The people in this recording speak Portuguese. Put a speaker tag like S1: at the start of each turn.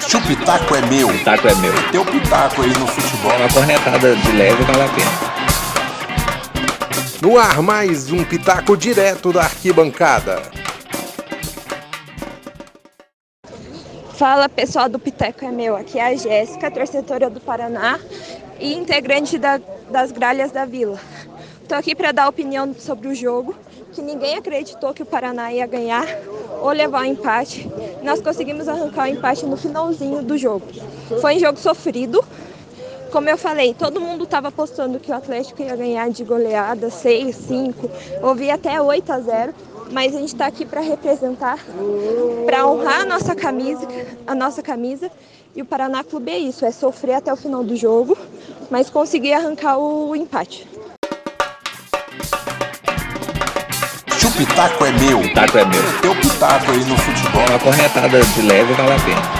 S1: Se o pitaco é meu,
S2: Pitaco é meu.
S1: teu pitaco aí no futebol.
S2: Uma cornetada de leve vale a pena.
S3: No ar, mais um pitaco direto da arquibancada.
S4: Fala pessoal do Piteco é meu, aqui é a Jéssica, torcedora do Paraná e integrante da- das Gralhas da Vila. Estou aqui para dar opinião sobre o jogo, que ninguém acreditou que o Paraná ia ganhar ou levar o empate. Nós conseguimos arrancar o empate no finalzinho do jogo. Foi um jogo sofrido, como eu falei, todo mundo estava apostando que o Atlético ia ganhar de goleada 6, 5, ouvi até 8 a 0, mas a gente está aqui para representar, para honrar a nossa camisa, a nossa camisa. E o Paraná Clube é isso, é sofrer até o final do jogo, mas conseguir arrancar o empate.
S1: Pitaco é meu,
S2: Pitaco é meu.
S1: teu pitaco aí no futebol.
S2: Uma cornetada de leve vale a pena.